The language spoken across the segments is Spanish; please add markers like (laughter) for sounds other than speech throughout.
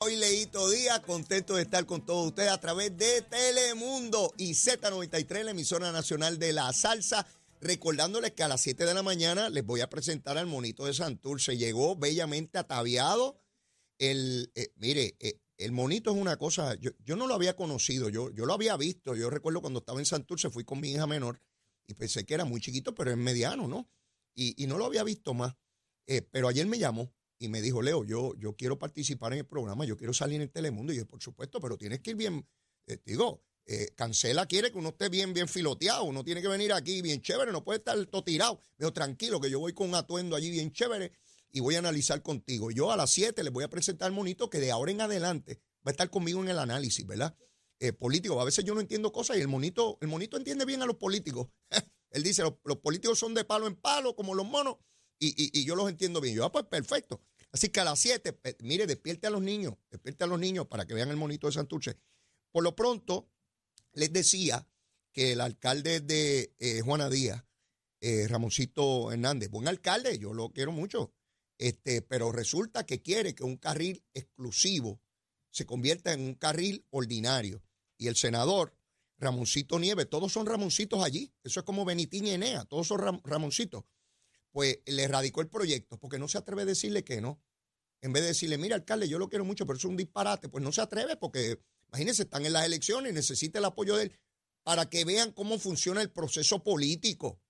Hoy Leito Díaz, contento de estar con todos ustedes a través de Telemundo y Z93, la emisora nacional de la salsa. Recordándoles que a las 7 de la mañana les voy a presentar al monito de Santurce. Llegó bellamente ataviado. El, eh, mire, eh, el monito es una cosa, yo, yo no lo había conocido, yo, yo lo había visto. Yo recuerdo cuando estaba en Santurce, fui con mi hija menor y pensé que era muy chiquito, pero es mediano, ¿no? Y, y no lo había visto más. Eh, pero ayer me llamó y me dijo, Leo, yo, yo quiero participar en el programa, yo quiero salir en el Telemundo. Y yo, por supuesto, pero tienes que ir bien, eh, digo, eh, Cancela quiere que uno esté bien, bien filoteado, uno tiene que venir aquí bien chévere, no puede estar todo tirado. Digo, tranquilo, que yo voy con un atuendo allí bien chévere y voy a analizar contigo. Yo a las 7 les voy a presentar al monito que de ahora en adelante va a estar conmigo en el análisis, ¿verdad? Eh, político. A veces yo no entiendo cosas y el monito, el monito entiende bien a los políticos. (laughs) Él dice, los, los políticos son de palo en palo, como los monos, y, y- yo los entiendo bien. Yo, ah, pues perfecto. Así que a las 7, pe- mire, despierte a los niños, despierte a los niños para que vean el monito de Santurce. Por lo pronto, les decía que el alcalde de eh, Juana Díaz, eh, Ramoncito Hernández, buen alcalde, yo lo quiero mucho, este, pero resulta que quiere que un carril exclusivo se convierta en un carril ordinario. Y el senador Ramoncito Nieves, todos son Ramoncitos allí, eso es como Benitín y Enea, todos son Ram- Ramoncitos. Pues le radicó el proyecto porque no se atreve a decirle que no. En vez de decirle, mira, alcalde, yo lo quiero mucho, pero es un disparate, pues no se atreve porque, imagínense, están en las elecciones y necesita el apoyo de él para que vean cómo funciona el proceso político.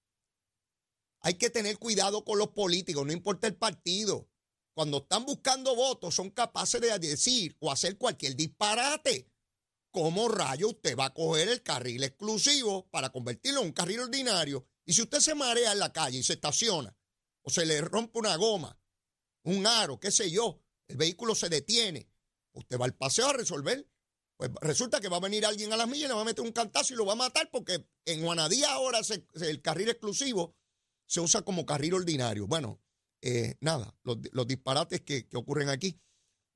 Hay que tener cuidado con los políticos, no importa el partido. Cuando están buscando votos, son capaces de decir o hacer cualquier disparate. ¿Cómo rayo usted va a coger el carril exclusivo para convertirlo en un carril ordinario? Y si usted se marea en la calle y se estaciona, se le rompe una goma, un aro, qué sé yo, el vehículo se detiene, usted va al paseo a resolver. Pues resulta que va a venir alguien a las millas le va a meter un cantazo y lo va a matar porque en Juanadía ahora el carril exclusivo se usa como carril ordinario. Bueno, eh, nada, los, los disparates que, que ocurren aquí.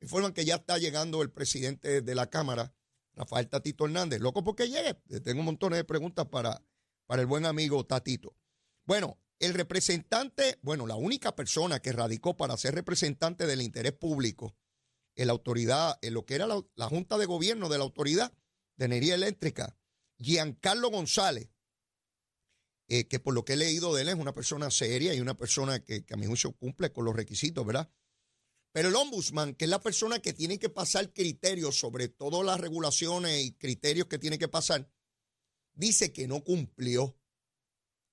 Informan que ya está llegando el presidente de la Cámara, Rafael Tatito Hernández. Loco porque llegue. Tengo un montón de preguntas para, para el buen amigo Tatito. Bueno, el representante, bueno, la única persona que radicó para ser representante del interés público en la autoridad, en lo que era la, Junta de Gobierno de la Autoridad de Energía Eléctrica, Giancarlo González, eh, que por lo que he leído de él es una persona seria y una persona que, que a mi juicio cumple con los requisitos, ¿verdad? Pero el ombudsman, que es la persona que tiene que pasar criterios sobre todas las regulaciones y criterios que tiene que pasar, dice que no cumplió.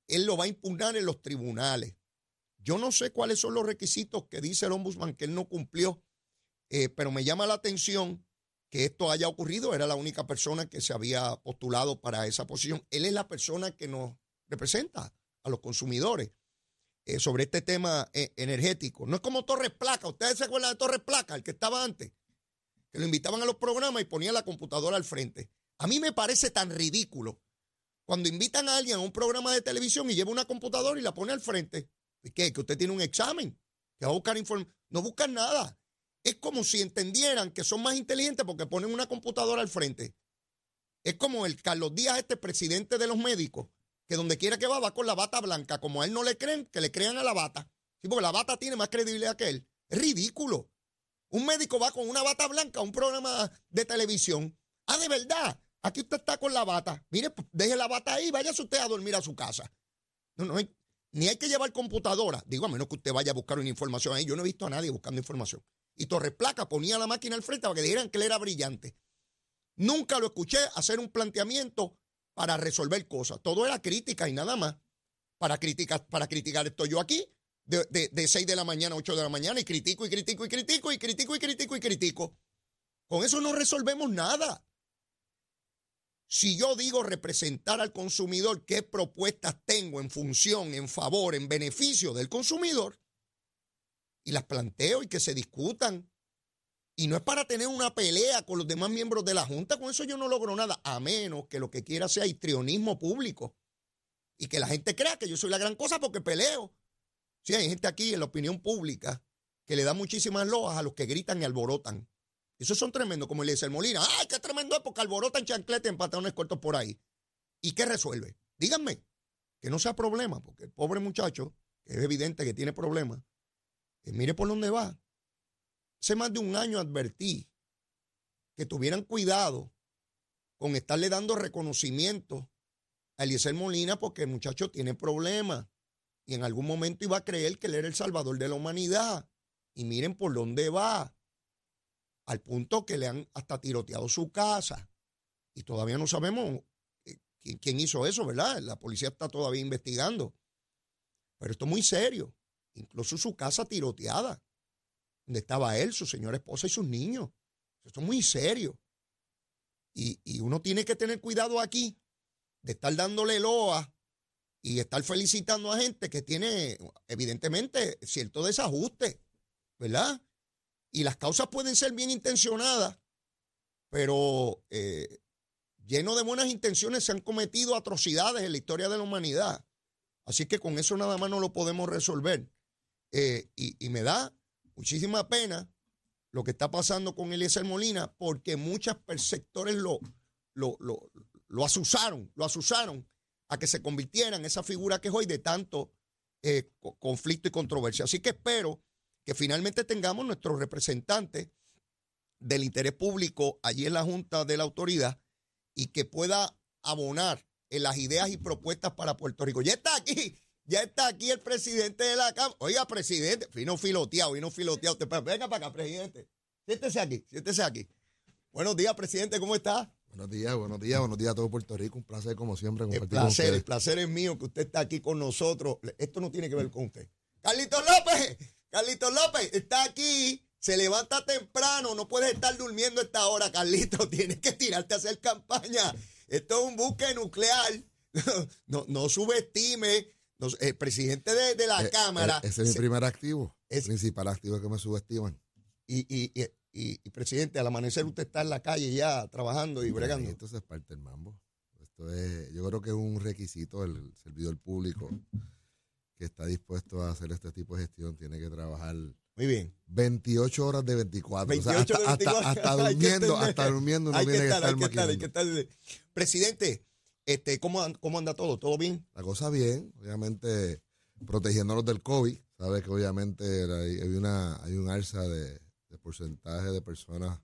Él lo va a impugnar en los tribunales. Yo no sé cuáles son los requisitos que dice el ombudsman que él no cumplió, eh, pero me llama la atención que esto haya ocurrido. Era la única persona que se había postulado para esa posición. Él es la persona que nos representa a los consumidores eh, sobre este tema eh, energético. No es como Torres Placa. Ustedes se acuerdan de Torres Placa, el que estaba antes, que lo invitaban a los programas y ponían la computadora al frente. A mí me parece tan ridículo cuando invitan a alguien a un programa de televisión y lleva una computadora y la pone al frente. ¿Y qué? Que usted tiene un examen, que va a buscar información. No buscan nada. Es como si entendieran que son más inteligentes porque ponen una computadora al frente. Es como el Carlos Díaz, este presidente de los médicos, que donde quiera que va, va con la bata blanca. Como a él no le creen, que le crean a la bata. Sí, porque la bata tiene más credibilidad que él. Es ridículo. Un médico va con una bata blanca a un programa de televisión. Ah, de verdad. Aquí usted está con la bata. Mire, pues, deje la bata ahí, váyase usted a dormir a su casa. No, no ni hay que llevar computadora. Digo, a menos que usted vaya a buscar una información ahí. Yo no he visto a nadie buscando información. Y Torres Placa ponía la máquina al frente para que dijeran que él era brillante. Nunca lo escuché hacer un planteamiento para resolver cosas. Todo era crítica y nada más. Para criticar, para criticar estoy yo aquí de, de, de 6 de la mañana a 8 de la mañana y critico y critico y critico y critico y critico y critico. Con eso no resolvemos nada. Si yo digo representar al consumidor, ¿qué propuestas tengo en función, en favor, en beneficio del consumidor? Y las planteo y que se discutan Y no es para tener una pelea con los demás miembros de la Junta, con eso yo no logro nada, a menos que lo que quiera sea histrionismo público. Y que la gente crea que yo soy la gran cosa porque peleo. Sí, hay gente aquí en la opinión pública que le da muchísimas loas a los que gritan y alborotan. Esos son tremendos, como el Molina. ¡Ay, qué tremendo es! Porque alborotan chanclete en pantalones cortos por ahí. ¿Y qué resuelve? Díganme, que no sea problema, porque el pobre muchacho, que es evidente que tiene problemas, que mire por dónde va. Hace más de un año advertí que tuvieran cuidado con estarle dando reconocimiento a Eliezer Molina porque el muchacho tiene problemas y en algún momento iba a creer que él era el salvador de la humanidad. Y miren por dónde va, al punto que le han hasta tiroteado su casa. Y todavía no sabemos eh, quién hizo eso, ¿verdad? La policía está todavía investigando. Pero esto es muy serio. Incluso su casa tiroteada donde estaba él, su señora esposa y sus niños. Esto es muy serio. Y, uno tiene que tener cuidado aquí de estar dándole loa y estar felicitando a gente que tiene, evidentemente, cierto desajuste, ¿verdad? Y las causas pueden ser bien intencionadas, pero eh, lleno de buenas intenciones se han cometido atrocidades en la historia de la humanidad. Así que con eso nada más no lo podemos resolver. Eh, y me da muchísima pena lo que está pasando con Eliezer Molina, porque muchos sectores lo, lo, lo, lo asusaron, lo asusaron a que se convirtiera en esa figura que es hoy de tanto eh, conflicto y controversia. Así que espero que finalmente tengamos nuestros representantes del interés público allí en la Junta de la Autoridad y que pueda abonar en las ideas y propuestas para Puerto Rico. Ya está aquí ya está aquí el presidente de la Cámara. Oiga, presidente, vino filoteado, vino filoteado. Venga para acá, presidente. Siéntese aquí, siéntese aquí. Buenos días, presidente, ¿cómo está? Buenos días, buenos días, buenos días a todo Puerto Rico. Un placer, como siempre, compartir el placer, El placer es mío que usted está aquí con nosotros. Esto no tiene que ver con usted. Carlitos López, Carlitos López, está aquí. Se levanta temprano, no puedes estar durmiendo a esta hora, Carlitos. (laughs) Tienes que tirarte a hacer campaña. Esto es un buque nuclear. (laughs) No, no subestime el presidente de, la eh, Cámara. Eh, ese es mi primer activo. Es, el principal activo que me subestiman. Y, y, y, presidente, al amanecer usted está en la calle ya trabajando y bregando. Entonces es parte del mambo. Esto es, yo creo que es un requisito del servidor público que está dispuesto a hacer este tipo de gestión. Tiene que trabajar. Muy bien. 28 horas de 24. hasta, (laughs) durmiendo, hasta durmiendo no tiene que, estar, hay que estar, Presidente, este, ¿cómo, ¿Cómo anda todo? ¿Todo bien? La cosa bien, obviamente protegiéndonos del COVID. Sabes que obviamente hay, una, hay un alza de, porcentaje de personas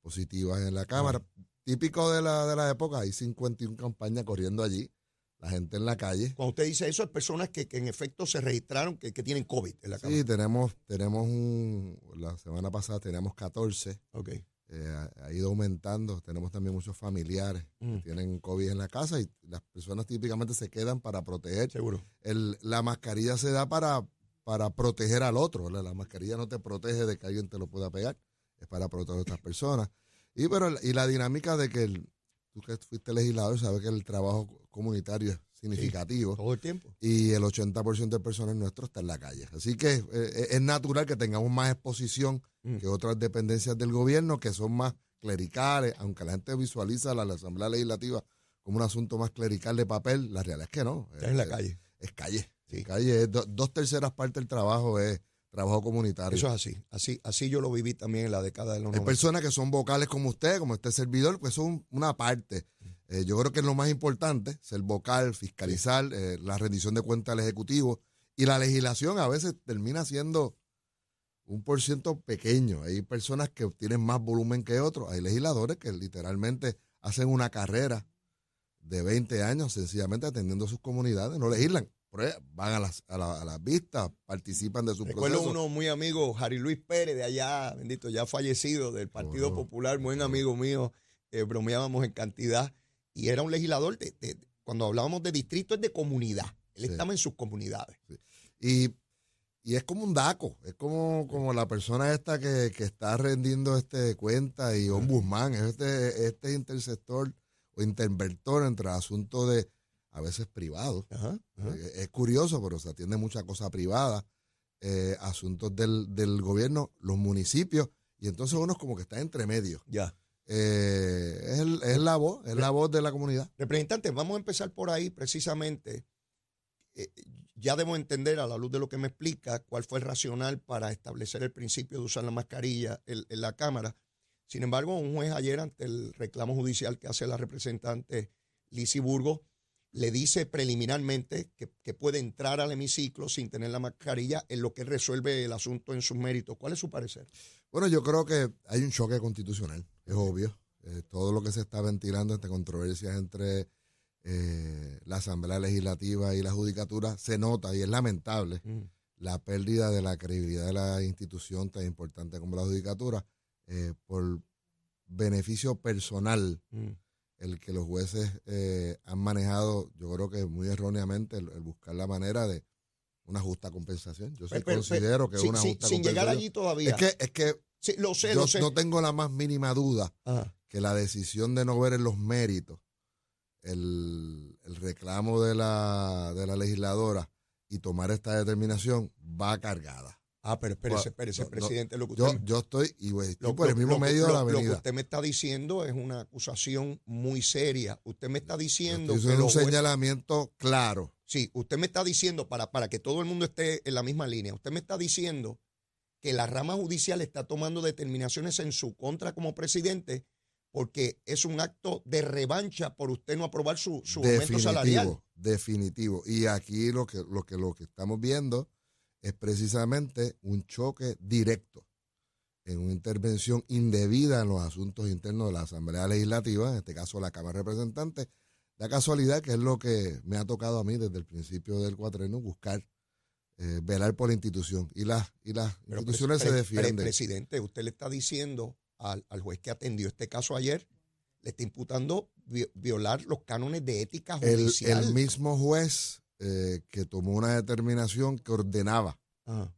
positivas en la Cámara. Típico de la, de la época, hay 51 campañas corriendo allí, la gente en la calle. Cuando usted dice eso, hay personas que, en efecto se registraron que, tienen COVID en la Cámara. Sí, tenemos, tenemos un, la semana pasada teníamos 14. Ok. Eh, ha, ido aumentando. Tenemos también muchos familiares que mm. tienen COVID en la casa y las personas típicamente se quedan para proteger. Seguro. El, la mascarilla se da para, para proteger al otro. La mascarilla no te protege de que alguien te lo pueda pegar, es para proteger a otras personas. Y, pero, y la dinámica de que el, tú que fuiste legislador sabes que el trabajo comunitario es significativo. todo el tiempo. Y el 80% de personas nuestros está en la calle. Así que eh, es natural que tengamos más exposición mm. que otras dependencias del gobierno que son más clericales, aunque la gente visualiza la, Asamblea Legislativa como un asunto más clerical de papel, la realidad es que no. Está en la calle. Es calle. Sí. calle dos terceras partes del trabajo es trabajo comunitario. Eso es así. Así, así yo lo viví también en la década de los Hay personas que son vocales como usted, como este servidor, pues son una parte. Eh, yo creo que es lo más importante, ser vocal, fiscalizar, eh, la rendición de cuentas al Ejecutivo. Y la legislación a veces termina siendo un por ciento pequeño. Hay personas que tienen más volumen que otros. Hay legisladores que literalmente hacen una carrera de 20 años sencillamente atendiendo a sus comunidades, no legislan. Van a las, a, las vistas, participan de su Recuerdo uno muy amigo, Jari Luis Pérez, de allá, bendito, ya fallecido, del Partido Popular, buen amigo mío, eh, bromeábamos en cantidad y era un legislador, de, cuando hablábamos de distrito, es de comunidad. Él estaba en sus comunidades. Y, es como un DACO, es como, como la persona esta que, está rendiendo este cuenta y ombudsman, es este, este interceptor o interventor entre asuntos de a veces privados. Eh, es, curioso, pero se atiende mucha cosa privada, eh, asuntos del, del gobierno, los municipios Y entonces uno es como que está entre medio. Ya. Eh, es, el- es la voz, es la voz de la comunidad. Representante, vamos a empezar por ahí precisamente. Eh, ya debo entender a la luz de lo que me explica cuál fue el racional para establecer el principio de usar la mascarilla en, en la Cámara. Sin embargo, un juez ayer ante el reclamo judicial que hace la representante Lizy Burgo le dice preliminarmente que, que puede entrar al hemiciclo sin tener la mascarilla en lo que resuelve el asunto en sus méritos. ¿Cuál es su parecer? Bueno, yo creo que hay un choque constitucional, es obvio. Eh, todo lo que se está ventilando entre controversias entre eh, la Asamblea Legislativa y la Judicatura se nota y es lamentable la pérdida de la credibilidad de la institución tan importante como la Judicatura eh, por beneficio personal el que los jueces eh, han manejado, yo creo que muy erróneamente, el, el buscar la manera de una justa compensación. Yo sí Pero- pero- considero que es una sin- justa sin llegar compensación. allí todavía. Es que, es que Sí, lo sé, yo lo sé. no tengo la más mínima duda Ajá. que la decisión de no ver en los méritos el, el reclamo de la, de la legisladora y tomar esta determinación va cargada. Ah, pero espérese, espérese, no, presidente. lo que Yo, usted, yo estoy, y estoy lo- por el mismo lo- medio de la lo- Lo que avenida. usted me está diciendo es una acusación muy seria. Usted me está Yo diciendo que haciendo un señalamiento claro. Sí, usted me está diciendo, para, para que todo el mundo esté en la misma línea, usted me está diciendo que la rama judicial está tomando determinaciones en su contra como presidente porque es un acto de revancha por usted no aprobar su, su aumento salarial. Definitivo, definitivo. Y aquí lo que, lo que lo que estamos viendo es precisamente un choque directo en una intervención indebida en los asuntos internos de la Asamblea Legislativa, en este caso la Cámara de Representantes. Da casualidad que es lo que me ha tocado a mí desde el principio del cuatreno, buscar, eh, velar por la institución. Y las, y las Pero, instituciones pre- se pre- defienden. presidente, usted le está diciendo al, al juez que atendió este caso ayer, le está imputando vi- violar los cánones de ética el, judicial. el mismo juez eh, que tomó una determinación que ordenaba Ajá.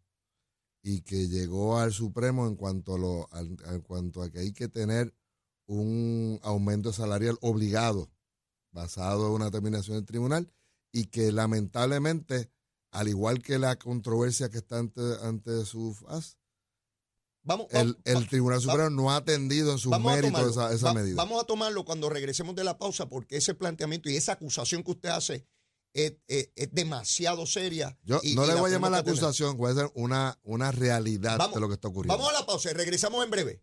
y que llegó al Supremo en cuanto a, lo, al- en cuanto a que hay que tener un aumento salarial obligado basado en una determinación del tribunal y que lamentablemente, al igual que la controversia que está ante, ante su faz, Vamos, el, Tribunal Supremo no ha atendido en sus méritos tomarlo. esa, esa Va- medida. Vamos a tomarlo cuando regresemos de la pausa, porque ese planteamiento y esa acusación que usted hace es, es- es demasiado seria. Yo y- no y le voy a llamar la acusación, a ser una, una realidad Vamos- de lo que está ocurriendo. Vamos a la pausa y regresamos en breve.